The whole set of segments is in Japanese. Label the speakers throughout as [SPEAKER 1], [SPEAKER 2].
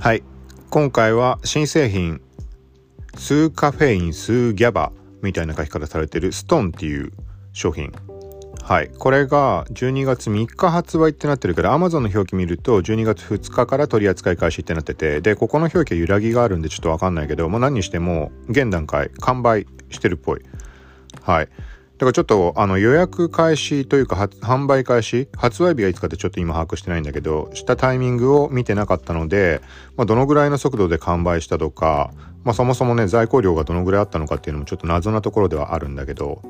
[SPEAKER 1] はい。今回は新製品数カフェイン数ギャバみたいな書き方されてるストーンっていう商品。はい。これが12月3日発売ってなってるから Amazon の表記見ると12月2日から取り扱い開始ってなっててでここの表記は揺らぎがあるんでちょっとわかんないけど、まあ、何にしても現段階完売してるっぽい。はい。だからちょっとあの予約開始というか販売開始発売日がいつかってちょっと今把握してないんだけどしたタイミングを見てなかったので、まあ、どのぐらいの速度で完売したとか、まあ、そもそもね在庫量がどのぐらいあったのかっていうのもちょっと謎なところではあるんだけど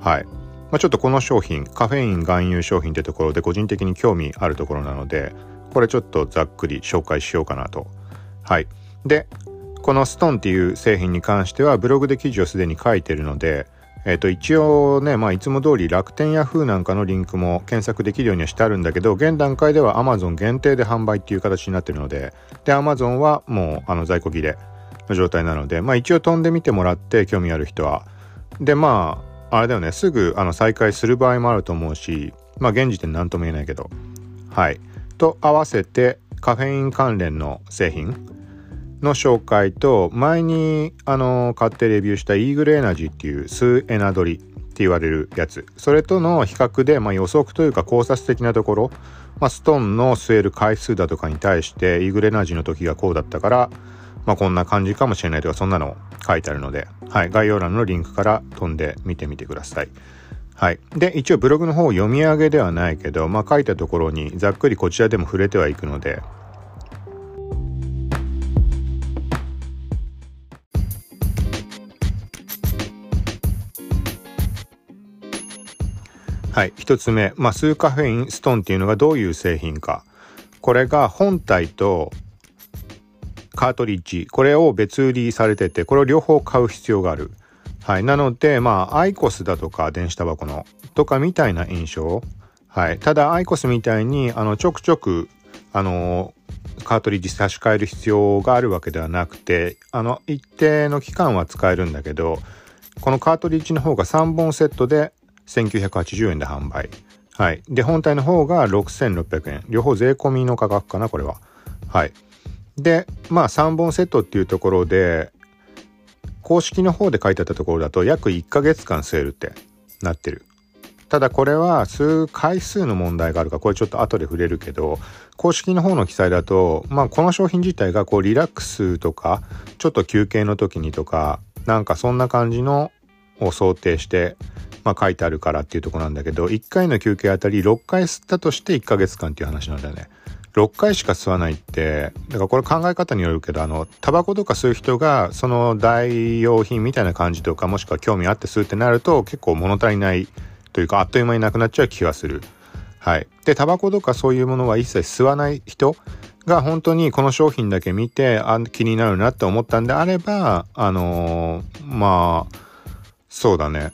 [SPEAKER 1] はい、まあ、ちょっとこの商品カフェイン含有商品ってところで個人的に興味あるところなのでこれちょっとざっくり紹介しようかなと。はい。でこのストーンっていう製品に関してはブログで記事をすでに書いてるのでえっ、と、一応ね、まあ、いつも通り楽天ヤフーなんかのリンクも検索できるようにはしてあるんだけど、現段階では Amazon 限定で販売っていう形になってるので、で、Amazon はもう、あの、在庫切れの状態なので、まあ、一応飛んでみてもらって、興味ある人は。で、まあ、あれだよね、すぐ、あの、再開する場合もあると思うし、まあ、現時点何とも言えないけど。はい。と合わせて、カフェイン関連の製品の紹介と前にあの買ってレビューしたイーグルエナジーっていう数エナドリって言われるやつそれとの比較で、まあ、予測というか考察的なところ、まあ、ストーンの吸える回数だとかに対してイーグルエナジーの時がこうだったから、まあ、こんな感じかもしれないとかそんなの書いてあるので、はい、概要欄のリンクから飛んで見てみてください。はい。で、一応ブログの方読み上げではないけど、まあ、書いたところにざっくりこちらでも触れてはいくので、はい、1つ目、まあ、スーカフェインストーンっていうのがどういう製品か。これが本体とカートリッジ、これを別売りされてて、これを両方買う必要がある。はい。なので、まあ、アイコスだとか、電子タバコの、とかみたいな印象。はい。ただ、アイコスみたいに、あの、ちょくちょく、あの、カートリッジ差し替える必要があるわけではなくて、あの、一定の期間は使えるんだけど、このカートリッジの方が3本セットで1980円で販売。はい。で、本体の方が6600円。両方税込みの価格かな、これは。はい。で、まあ3本セットっていうところで、公式の方で書いてあったところだと約1ヶ月間セールってなってる。ただこれは数回数の問題があるか、これちょっと後で触れるけど、公式の方の記載だと、まあこの商品自体がこうリラックスとか、ちょっと休憩の時にとか、なんかそんな感じのを想定してまあ、書いてあるからっていうとこなんだけど1回の休憩あたり6回吸ったとして1ヶ月間っていう話なんだよね。6回しか吸わないってだからこれ考え方によるけどあのタバコとか吸う人がその代用品みたいな感じとかもしくは興味あって吸うってなると結構物足りないというかあっという間になくなっちゃう気がする。はい、でタバコとかそういうものは一切吸わない人が本当にこの商品だけ見てあ気になるなって思ったんであればあのー、まあそうだね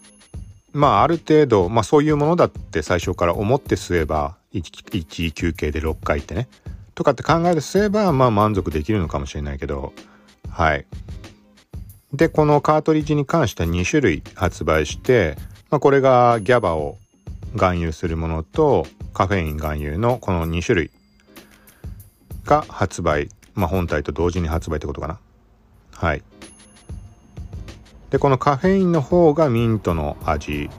[SPEAKER 1] まあある程度、まあそういうものだって最初から思って吸えば1、1休憩で6回ってね。とかって考えて吸えば、まあ満足できるのかもしれないけど、はい。で、このカートリッジに関しては2種類発売して、まあこれがギャバを含有するものとカフェイン含有のこの2種類が発売。まあ本体と同時に発売ってことかな。はい。でこのカフェインの方がミントの味。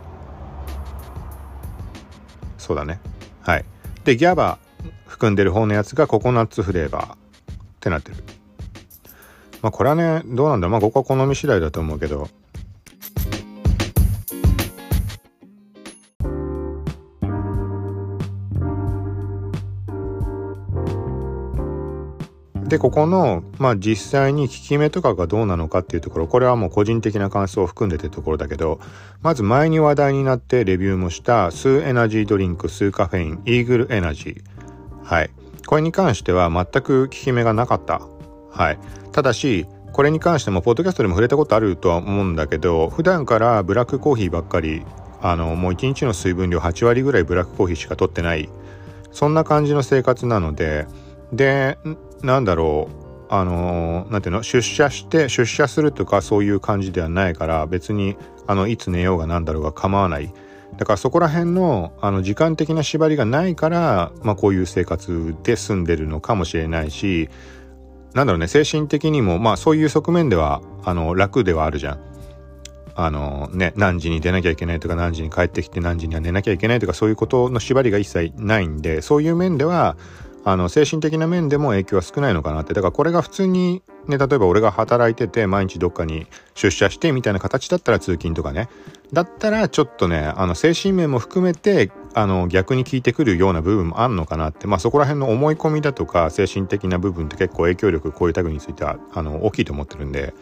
[SPEAKER 1] そうだね。はい。でギャバ含んでる方のやつがココナッツフレーバーってなってる。まあこれはねどうなんだまあここは好み次第だと思うけど。で、ここの、まあ実際に効き目とかがどうなのかっていうところ、これはもう個人的な感想を含んでてところだけど、まず前に話題になってレビューもした吸うエナジードリンク、吸うカフェイン、イーグルエナジー。はい。これに関しては全く効き目がなかった。はい。ただし、これに関しても、ポッドキャストでも触れたことあるとは思うんだけど、普段からブラックコーヒーばっかり、あの、もう1日の水分量8割ぐらいブラックコーヒーしか取ってない、そんな感じの生活なので、で、なんだろうあのなんていうの出社して出社するとかそういう感じではないから別にあのいつ寝ようがなんだろうが構わないだからそこら辺のあの時間的な縛りがないから、まあ、こういう生活で住んでるのかもしれないしなんだろうね精神的にもまあそういう側面ではあの楽ではあるじゃん。あのね何時に出なきゃいけないとか何時に帰ってきて何時には寝なきゃいけないとかそういうことの縛りが一切ないんでそういう面ではあの精神的な面でも影響は少ないのかなって。だからこれが普通にね例えば俺が働いてて毎日どっかに出社してみたいな形だったら通勤とかね。だったらちょっとねあの精神面も含めてあの逆に効いてくるような部分もあんのかなって。まあそこら辺の思い込みだとか精神的な部分って結構影響力こういうタグについてはあの大きいと思ってるんで。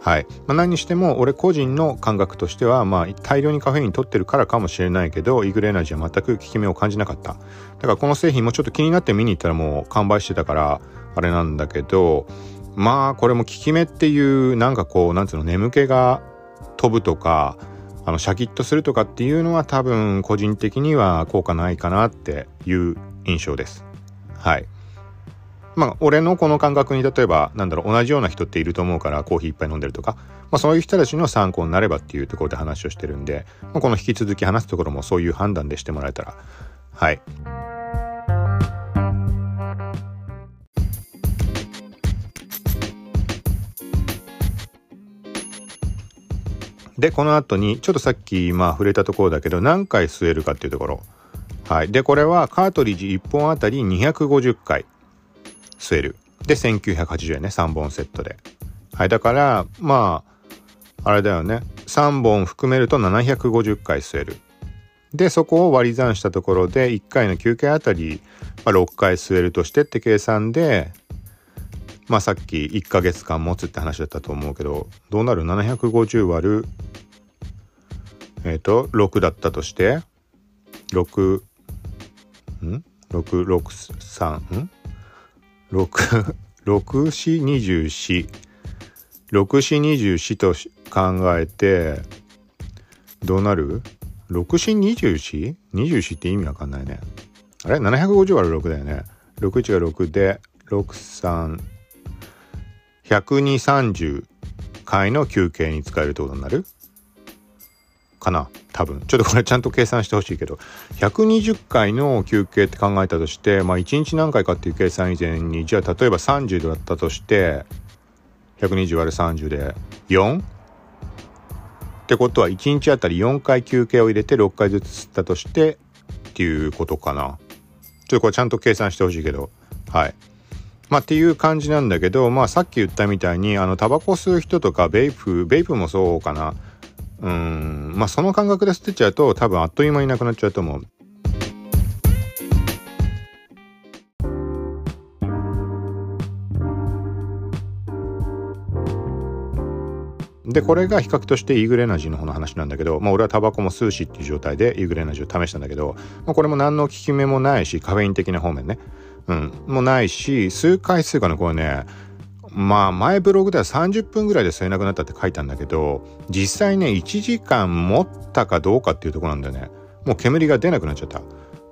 [SPEAKER 1] はい、まあ、何にしても俺個人の感覚としては、まあ、大量にカフェイン取ってるからかもしれないけどイグルエナジーは全く効き目を感じなかっただからこの製品もちょっと気になって見に行ったらもう完売してたからあれなんだけどまあこれも効き目っていうなんかこうなんつうの眠気が飛ぶとかあのシャキッとするとかっていうのは多分個人的には効果ないかなっていう印象です。はい。まあ俺のこの感覚に例えばなんだろう同じような人っていると思うからコーヒーいっぱい飲んでるとか、まあ、そういう人たちの参考になればっていうところで話をしてるんで、まあ、この引き続き話すところもそういう判断でしてもらえたらはい。で、この後に、ちょっとさっき、まあ、触れたところだけど、何回吸えるかっていうところ。はい。で、これは、カートリッジ1本あたり250回吸える。で、1980円ね、3本セットで。はい。だから、まあ、あれだよね。3本含めると750回吸える。で、そこを割り算したところで、1回の休憩あたり、まあ、6回吸えるとしてって計算で、まあさっき1ヶ月間持つって話だったと思うけどどうなる？750割るえっ、ー、と6だったとして6ん ?663 ん？?6 6424 6424と考えてどうなる ?6424?24 って意味わかんないね。あれ ?750 割る6だよね。61が6で631230回の休憩に使えるってことになる？かな多分。ちょっとこれちゃんと計算してほしいけど。120回の休憩って考えたとしてまあ1日何回かっていう計算以前にじゃあ例えば30だったとして120割る30で 4? ってことは1日あたり4回休憩を入れて6回ずつ吸ったとしてっていうことかな。ちょっとこれちゃんと計算してほしいけど。はい。まあっていう感じなんだけど、まあさっき言ったみたいに、あの、タバコ吸う人とか、ベイプ、ベイプもそうかな。うん、まあその感覚で捨てちゃうと、多分あっという間になくなっちゃうと思う。で、これが比較としてイーグルエナジーの方の話なんだけど、まあ俺はタバコも吸うしっていう状態でイーグルエナジーを試したんだけど、まあ、これも何の効き目もないし、カフェイン的な方面ね。うん、もないし、数回数かな、これね、まあ前ブログでは30分ぐらいで吸えなくなったって書いたんだけど、実際ね、1時間持ったかどうかっていうとこなんだよね。もう煙が出なくなっちゃった。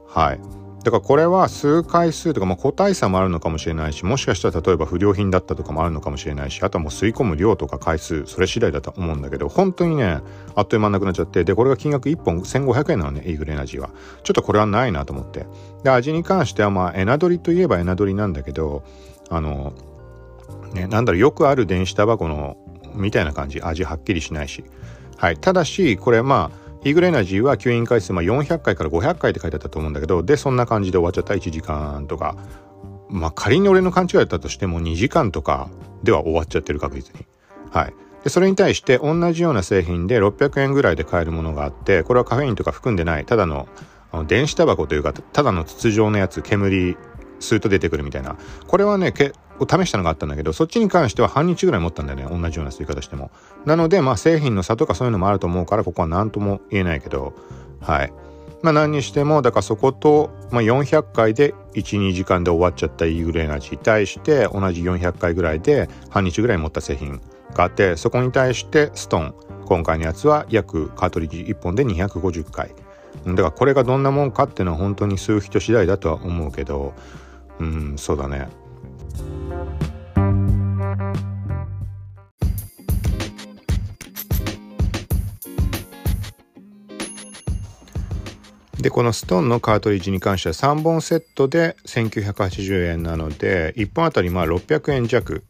[SPEAKER 1] はい。だからこれは数回数とか、まあ、個体差もあるのかもしれないしもしかしたら例えば不良品だったとかもあるのかもしれないしあとはもう吸い込む量とか回数それ次第だと思うんだけど本当にねあっという間なくなっちゃってでこれが金額1本1500円なのねイーグルエナジーはちょっとこれはないなと思ってで味に関してはまあエナドリといえばエナドリなんだけどあのねなんだろうよくある電子タバコのみたいな感じ。味はっきりしないし。はい。ただしこれまあイーグルエナジーは吸引回数、まあ、400回から500回って書いてあったと思うんだけどでそんな感じで終わっちゃった。1時間とか。まあ仮に俺の勘違いだったとしても2時間とかでは終わっちゃってる確実に。はい。でそれに対して同じような製品で600円ぐらいで買えるものがあってこれはカフェインとか含んでない。ただの電子タバコというかただの筒状のやつ煙スーッと出てくるみたいな。これはねを試したのがあったんだけどそっちに関しては半日ぐらい持ったんだよね。同じような吸い方しても。なのでまあ製品の差とかそういうのもあると思うからここは何とも言えないけど。はい。まあ何にしてもだからそこと、まあ、400回で12時間で終わっちゃったイーグルエナジーに対して同じ400回ぐらいで半日ぐらい持った製品があってそこに対してストーン。今回のやつは約カートリッジ1本で250回。だからこれがどんなもんかっていうのは本当に吸う人次第だとは思うけど。うんそうだね。でこのストーンのカートリッジに関しては3本セットで1980円なので1本あたりまあ600円弱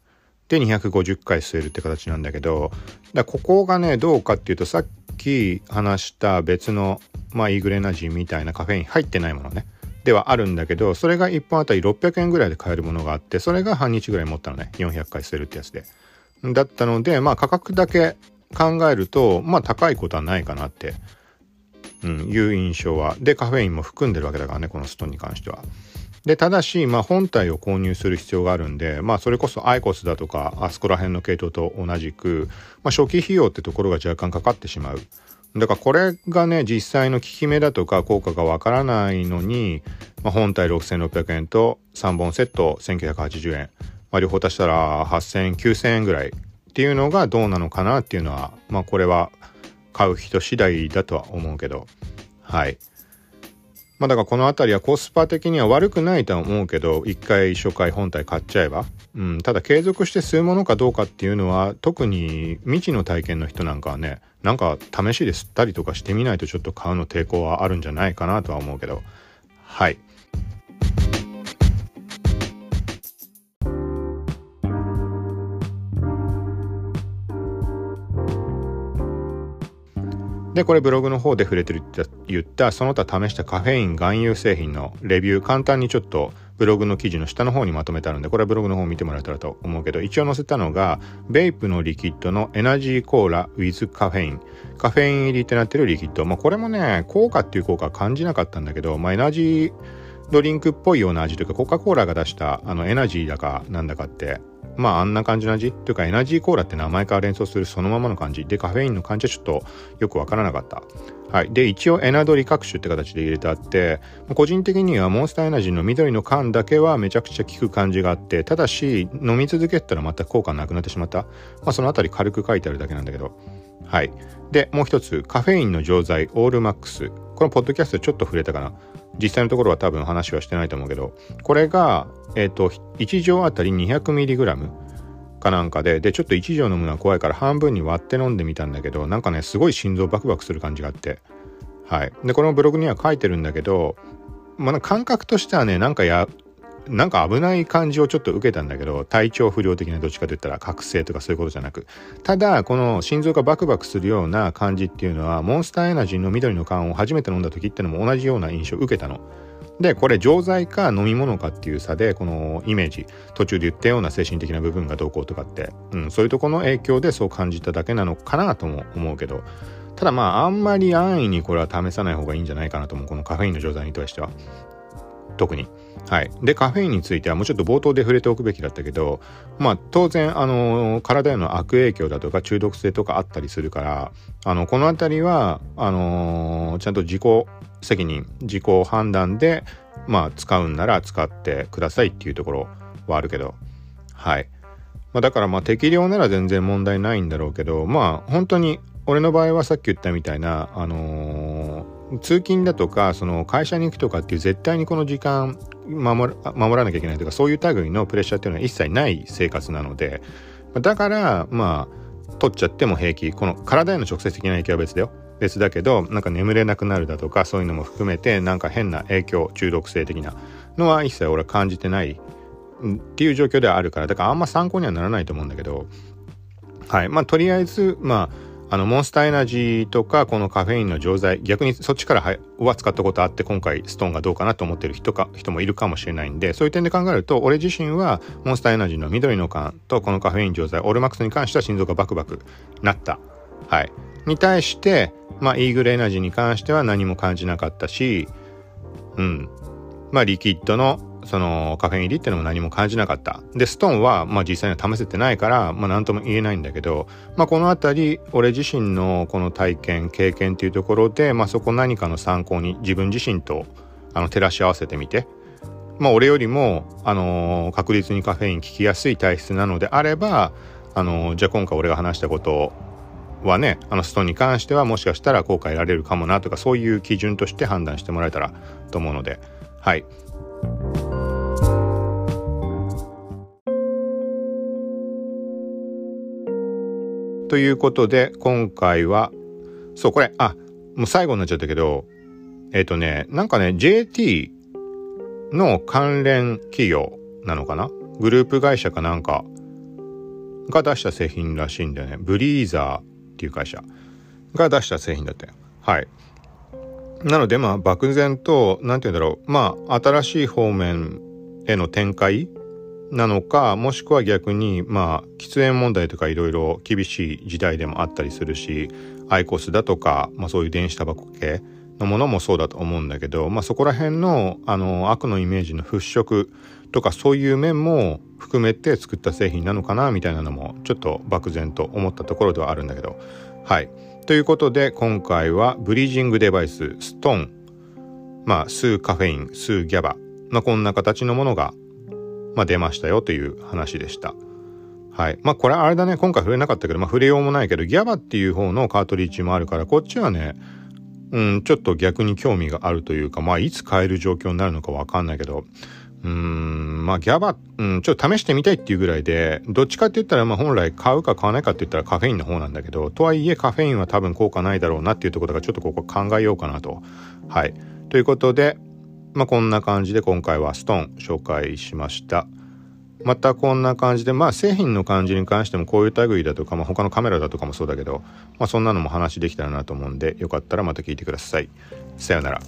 [SPEAKER 1] で250回吸えるって形なんだけどだここがねどうかっていうとさっき話した別のまあイーグレナジンみたいなカフェイン入ってないものね。ではあるんだけどそれが1本あたり600円ぐらいで買えるものがあってそれが半日ぐらい持ったのね。400回吸えるってやつで。だったのでまあ価格だけ考えるとまあ高いことはないかなって。うん、いう印象は。で、カフェインも含んでるわけだからね、このストンに関しては。で、ただし、まあ、本体を購入する必要があるんで、まあ、それこそアイコスだとか、あそこら辺の系統と同じく、まあ、初期費用ってところが若干かかってしまう。だからこれがね、実際の効き目だとか効果がわからないのに、まあ、本体6600円と3本セット1980円。まあ、両方足したら8000円、9000円ぐらいっていうのがどうなのかなっていうのは、まあ、これは買う人次第だとは思うけど。はい。まあだからこの辺りはコスパ的には悪くないとは思うけど一回初回本体買っちゃえば、うん、ただ継続して吸うものかどうかっていうのは特に未知の体験の人なんかはねなんか試しで吸ったりとかしてみないとちょっと買うの抵抗はあるんじゃないかなとは思うけど。はい。で、これブログの方で触れてるって言ったその他試したカフェイン含有製品のレビュー簡単にちょっとブログの記事の下の方にまとめてあるんで、これはブログの方見てもらえたらと思うけど、一応載せたのが、ベイプのリキッドのエナジーコーラ with カフェイン。カフェイン入りってなってるリキッド。まあこれもね、効果っていう効果は感じなかったんだけど、まあエナジードリンクっぽいような味というか、コカ・コーラが出したあのエナジーだかなんだかってまああんな感じの味？っていうかエナジーコーラって名前から連想するそのままの感じ？でカフェインの感じはちょっとよくわからなかった。はい。で、一応エナドリ各種って形で入れてあって、個人的にはモンスターエナジーの緑の缶だけはめちゃくちゃ効く感じがあって、ただし飲み続けたらまた効果なくなってしまった。まあそのあたり軽く書いてあるだけなんだけど。はい。で、もう一つ、カフェインの錠剤オールマックス。このポッドキャストちょっと触れたかな。実際のところは多分話はしてないと思うけど、これが、えっ、ー、と、1錠あたり 200mg かなんかで、で、ちょっと1錠飲むのは怖いから半分に割って飲んでみたんだけど、なんかね、すごい心臓バクバクする感じがあって。はい。で、このブログには書いてるんだけど、まあ、感覚としてはね、なんかや、なんか危ない感じをちょっと受けたんだけど、体調不良的などっちかといったら覚醒とかそういうことじゃなく。ただ、この心臓がバクバクするような感じっていうのは、モンスターエナジーの緑の缶を初めて飲んだ時ってのも同じような印象を受けたの。で、これ錠剤か飲み物かっていう差で、このイメージ、途中で言ったような精神的な部分がどうこうとかって、うん、そういうとこの影響でそう感じただけなのかなとも思うけど、ただまあ、あんまり安易にこれは試さない方がいいんじゃないかなと思う。このカフェインの錠剤に対しては。特に。はい。で、カフェインについてはもうちょっと冒頭で触れておくべきだったけど、まあ当然、あの、体への悪影響だとか中毒性とかあったりするから、あの、この辺りは、あのちゃんと自己責任、自己判断で、まあ使うんなら使ってくださいっていうところはあるけど、はい。まあだからまあ適量なら全然問題ないんだろうけど、まあ本当に俺の場合はさっき言ったみたいな、あのー、通勤だとか、その会社に行くとかっていう絶対にこの時間守守らなきゃいけないとか、そういう類のプレッシャーっていうのは一切ない生活なので、だから、まあ、取っちゃっても平気。この体への直接的な影響は別だよ。別だけど、なんか眠れなくなるだとか、そういうのも含めて、なんか変な影響、中毒性的なのは一切俺は感じてないっていう状況ではあるから、だからあんま参考にはならないと思うんだけど、はい。まあ、とりあえず、まあ、あの、モンスターエナジーとか、このカフェインの錠剤、逆にそっちからはは使ったことあって、今回ストーンがどうかなと思ってる人か、人もいるかもしれないんで、そういう点で考えると、俺自身は、モンスターエナジーの緑の缶と、このカフェイン錠剤、オールマックスに関しては心臓がバクバクなった。はい。に対して、まあ、イーグルエナジーに関しては何も感じなかったし、うん。まあ、リキッドのそのカフェイン入りっていうのも何も感じなかった。で、ストーンは、まあ実際には試せてないから、まあ何とも言えないんだけど、まあこのあたり、俺自身のこの体験、経験っていうところで、まあそこ何かの参考に自分自身と、あの、照らし合わせてみて、まあ俺よりも、あの、確実にカフェイン効きやすい体質なのであれば、あの、じゃあ今回俺が話したことはね、あのストーンに関してはもしかしたら効果得られるかもなとか、そういう基準として判断してもらえたらと思うので、はい。ということで、今回は、そう、これ、あ、もう最後になっちゃったけど、えっ、ー、とね、なんかね、JT の関連企業なのかな？グループ会社かなんかが出した製品らしいんだよね。ブリーザーっていう会社が出した製品だったよ。はい。なのでまあ漠然と何て言うんだろうまあ新しい方面への展開なのかもしくは逆にまあ喫煙問題とかいろいろ厳しい時代でもあったりするしアイコスだとか、まあ、そういう電子タバコ系のものもそうだと思うんだけど、まあ、そこら辺のあの悪のイメージの払拭とかそういう面も含めて作った製品なのかなみたいなのもちょっと漠然と思ったところではあるんだけど。はい。ということで今回はブリージングデバイスストーン。まあ数カフェイン数ギャバ。まあこんな形のものが、まあ、出ましたよという話でしたはいまあこれあれだね今回触れなかったけどまあ触れようもないけどギャバっていう方のカートリッジもあるからこっちはねうん、ちょっと逆に興味があるというか、まあ、いつ買える状況になるのかわかんないけど、うん、まあ、ギャバ、うん、ちょっと試してみたいっていうぐらいで、どっちかって言ったら、まあ、本来買うか買わないかって言ったらカフェインの方なんだけど、とはいえカフェインは多分効果ないだろうなっていうところがちょっとここ考えようかなと。はい。ということで、まあ、こんな感じで今回はストーン紹介しました。またこんな感じで、まあ製品の感じに関してもこういう類だとか、まあ、他のカメラだとかもそうだけど、まあそんなのも話できたらなと思うんで、よかったらまた聞いてください。さようなら。